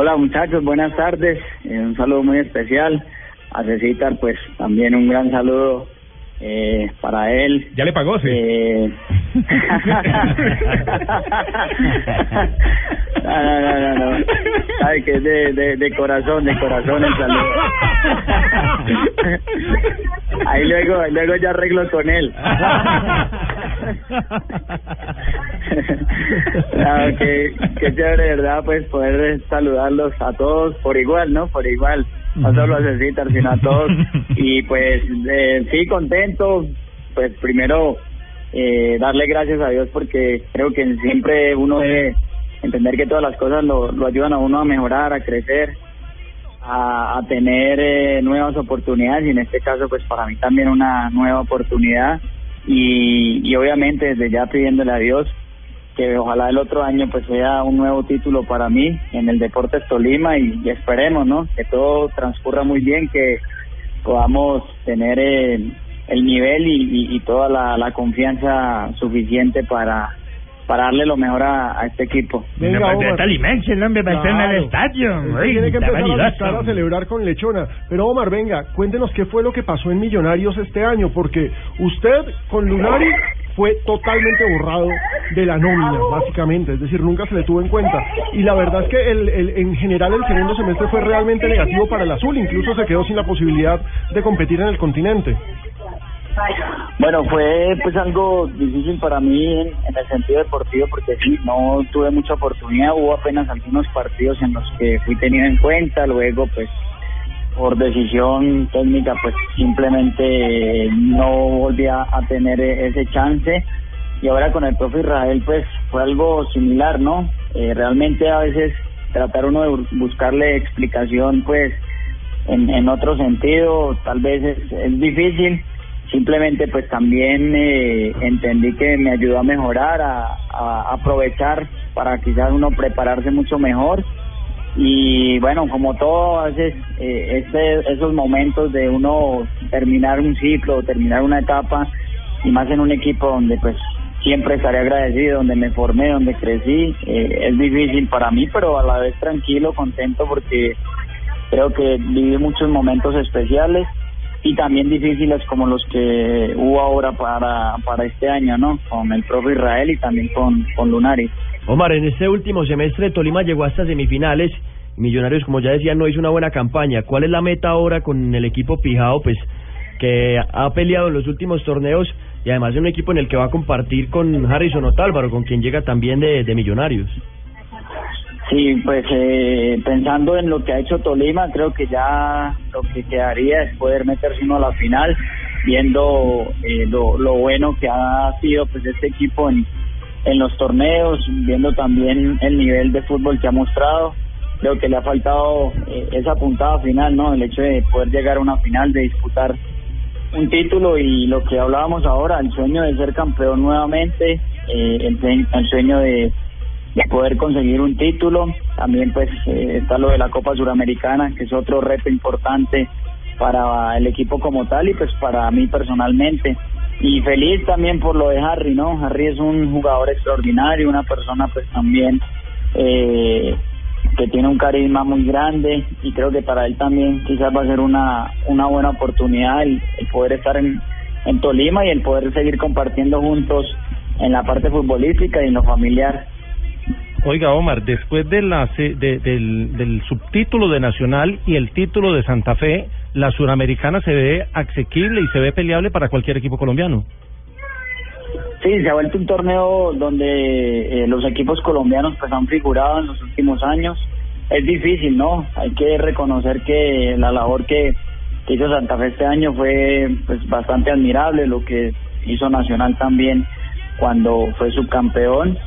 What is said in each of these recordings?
Hola muchachos, buenas tardes. Eh, un saludo muy especial. A Cecitar, pues también un gran saludo eh, para él. ¿Ya le pagó, sí? Eh... no, no, no, no, no. Sabe que es de, de, de corazón, de corazón el saludo. Ahí luego, luego ya arreglo con él. no, que, que chévere, ¿verdad? Pues poder saludarlos a todos por igual, ¿no? Por igual. No solo a Cecitar, sino a todos. Y pues, eh, sí, contento. Pues primero, eh, darle gracias a Dios porque creo que siempre uno debe entender que todas las cosas lo, lo ayudan a uno a mejorar, a crecer, a, a tener eh, nuevas oportunidades y en este caso pues para mí también una nueva oportunidad y, y obviamente desde ya pidiéndole a Dios que ojalá el otro año pues sea un nuevo título para mí en el Deportes Tolima y, esperemos no que todo transcurra muy bien que podamos tener eh, el nivel y, y, toda la confianza suficiente para para darle lo mejor a, a este equipo. Venga, Omar. inmensa, el hombre va a estar en el estadio. Tiene que está empezar a vanidoso. buscar a celebrar con lechona. Pero Omar, venga, cuéntenos qué fue lo que pasó en Millonarios este año, porque usted con Lunari fue totalmente borrado de la nómina, básicamente, es decir, nunca se le tuvo en cuenta. Y la verdad es que el, el, en general el segundo semestre fue realmente negativo para el azul, incluso se quedó sin la posibilidad de competir en el continente. Bueno, fue pues algo difícil para mí en, el sentido deportivo porque no tuve mucha oportunidad, hubo apenas algunos partidos en los que fui tenido en cuenta, luego pues por decisión técnica pues simplemente no volví a, a tener e- ese chance. Y ahora con el profe Israel pues fue algo similar, ¿no? Eh, realmente a veces tratar uno de bu- buscarle explicación pues en, en otro sentido tal vez es, es difícil simplemente pues también eh, entendí que me ayudó a mejorar a, aprovechar para quizás uno prepararse mucho mejor. Y bueno como todo a veces eh, este, esos momentos de uno terminar un ciclo terminar una etapa y más en un equipo donde pues siempre estaré agradecido donde me formé donde crecí eh, es difícil para mí pero a la vez tranquilo contento porque creo que viví muchos momentos especiales y también difíciles como los que hubo ahora para, para este año, ¿no? Con el profe Israel y también con, con. Omar, en este último semestre Tolima llegó hasta semifinales. Millonarios, como ya decía, no hizo una buena campaña. ¿Cuál es la meta ahora con el equipo Pijao? Pues que ha peleado en los últimos torneos y además es un equipo en el que va a compartir con Harrison Otálvaro, con quien llega también de, de Millonarios. Sí, pues eh, pensando en lo que ha hecho Tolima, creo que ya lo que quedaría es poder meterse uno a la final, viendo eh, lo, lo bueno que ha sido pues este equipo en, en los torneos, viendo también el nivel de fútbol que ha mostrado. Creo que le ha faltado eh, esa puntada final, ¿no? El hecho de poder llegar a una final, de disputar un título y lo que hablábamos ahora, el sueño de ser campeón nuevamente, eh, el, el sueño de, de poder conseguir un título. También pues eh, está lo de la Copa Suramericana, que es otro reto importante para el equipo como tal y pues para mí personalmente. Y feliz también por lo de Harry, ¿no? Harry es un jugador extraordinario, una persona pues también eh, que tiene un carisma muy grande y creo que para él también quizás va a ser una, una buena oportunidad el, el poder estar en, en Tolima y el poder seguir compartiendo juntos en la parte futbolística y en lo familiar. Oiga, Omar, después de la, de- del, del subtítulo de Nacional y el título de Santa Fe, la suramericana se ve asequible y se ve peleable para cualquier equipo colombiano. Sí, se ha vuelto un torneo donde eh, los equipos colombianos pues han figurado en los últimos años. Es difícil, ¿no? Hay que reconocer que la labor que, que hizo Santa Fe este año fue pues bastante admirable, lo que hizo Nacional también cuando fue subcampeón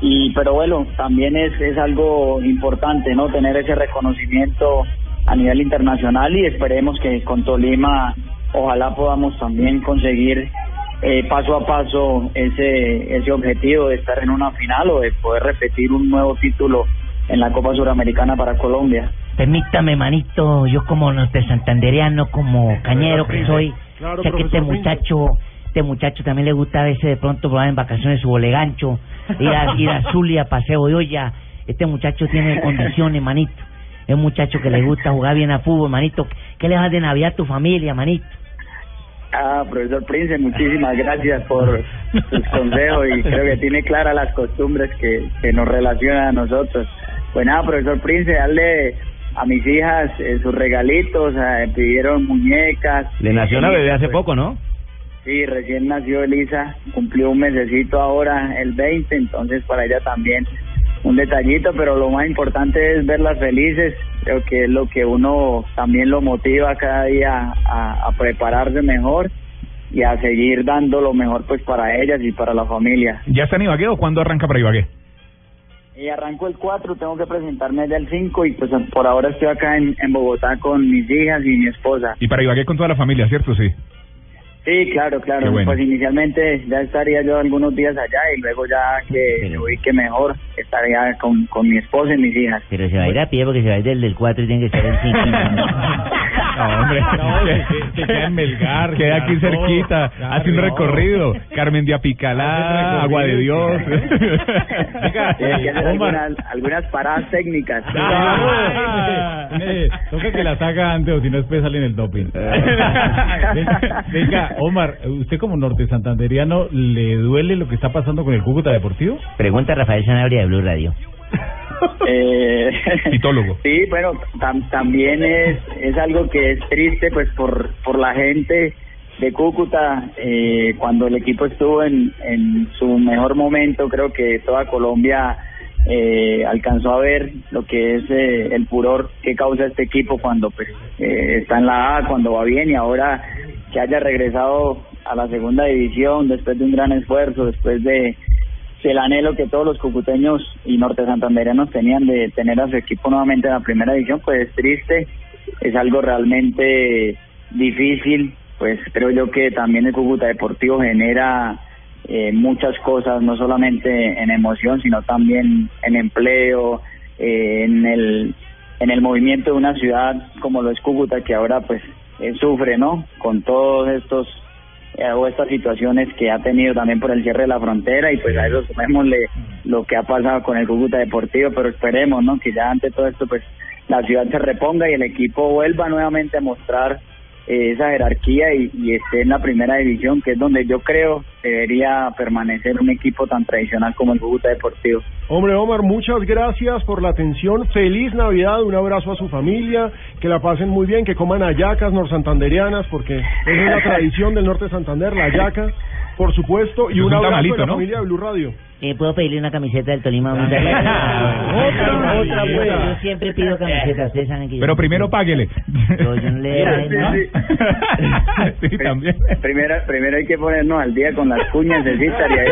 y pero bueno, también es, es algo importante, ¿no? Tener ese reconocimiento a nivel internacional y esperemos que con Tolima ojalá podamos también conseguir eh, paso a paso ese ese objetivo de estar en una final o de poder repetir un nuevo título en la Copa Suramericana para Colombia. Permítame, manito, yo como norte santandereano, como cañero que soy, Claro, sé que este muchacho, este muchacho también le gusta a veces de pronto probar en vacaciones su bolegancho, ir a, ir a Zulia, paseo de olla. Este muchacho tiene condiciones, manito. Es un muchacho que le gusta jugar bien a fútbol, manito. ¿Qué le vas de Navidad a tu familia, manito? Ah, profesor Prince, muchísimas gracias por sus consejos y creo que tiene claras las costumbres que, que nos relacionan a nosotros. Pues nada, profesor Prince, darle a mis hijas eh, sus regalitos, eh, pidieron muñecas. Le nació una bebé hace poco, ¿no? Sí, recién nació Elisa, cumplió un mesecito ahora, el 20, entonces para ella también un detallito, pero lo más importante es verlas felices, creo que es lo que uno también lo motiva cada día a, a prepararse mejor y a seguir dando lo mejor pues para ellas y para la familia. ¿Ya está en Ibagué o cuándo arranca para Ibagué? Y arranco el 4, tengo que presentarme allá el 5 y pues por ahora estoy acá en, en Bogotá con mis hijas y mi esposa. Y para Ibagué con toda la familia, ¿cierto? Sí. Sí, claro, claro. Bueno. Pues inicialmente ya estaría yo algunos días allá y luego ya que vi que mejor estaría con, con mi esposa y mis hijas. Pero se va a ir a pie porque se va a ir del, del 4 y tiene que estar el 5. No, hombre. se queda en Melgar, Queda aquí cerquita. claro, hace un no. recorrido. Carmen de Apicalá, Agua de Dios. Venga, Tiene que hacer Omar. algunas, algunas paradas técnicas. Ah, eh, toca que la saca antes o si no después sale en el doping. venga, venga, Omar, ¿usted como norte santanderiano le duele lo que está pasando con el Cúcuta Deportivo? Pregunta Rafael Sanabria de Blue Radio. Eh. Sí, bueno, tam- también es, es algo que es triste pues por, por la gente de Cúcuta. Eh, cuando el equipo estuvo en, en su mejor momento, creo que toda Colombia eh, alcanzó a ver lo que es eh, el furor que causa este equipo cuando pues eh, está en la A, cuando va bien y ahora que haya regresado a la segunda división después de un gran esfuerzo, después de el anhelo que todos los cucuteños y norte santanderianos tenían de tener a su equipo nuevamente en la primera división, pues es triste, es algo realmente difícil, pues creo yo que también el Cúcuta Deportivo genera eh, muchas cosas, no solamente en emoción, sino también en empleo, eh, en el en el movimiento de una ciudad como lo es Cúcuta, que ahora pues eh, sufre, ¿no? Con todos estos eh, o estas situaciones que ha tenido también por el cierre de la frontera y pues a eso sumémosle lo que ha pasado con el Cúcuta Deportivo, pero esperemos, ¿no? Que ya ante todo esto pues la ciudad se reponga y el equipo vuelva nuevamente a mostrar esa jerarquía y, y esté en la primera división, que es donde yo creo debería permanecer un equipo tan tradicional como el Cúcuta Deportivo. Hombre, Omar, muchas gracias por la atención. Feliz Navidad, un abrazo a su familia, que la pasen muy bien, que coman hallacas norsantanderianas, porque esa es la tradición del norte de Santander, la hallaca, por supuesto, y un un abrazo tamalito, de la ¿no? familia de Blue Radio. Eh, ¿Puedo pedirle una camiseta del Tolima? Otra, otra, otra, Yo pues. siempre pido camisetas, ustedes saben que yo Pero primero pido. páguele. Pero yo no le doy. Sí, también. Primero, primero hay que ponernos al día con las cuñas de Citar y ahí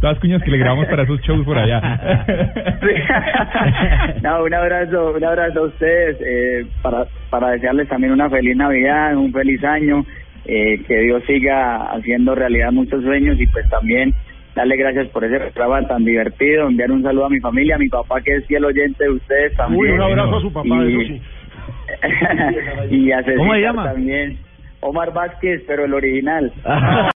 Todas cuñas que le grabamos para esos shows por allá. no, un abrazo, un abrazo a ustedes eh, para, para desearles también una feliz Navidad, un feliz año, eh, que Dios siga haciendo realidad muchos sueños y pues también darle gracias por ese programa tan divertido, enviar un saludo a mi familia, a mi papá que es fiel oyente de ustedes también. Uy, un abrazo a su papá, Y- eso sí. y a ¿Cómo se llama? también. Omar Vázquez, pero el original.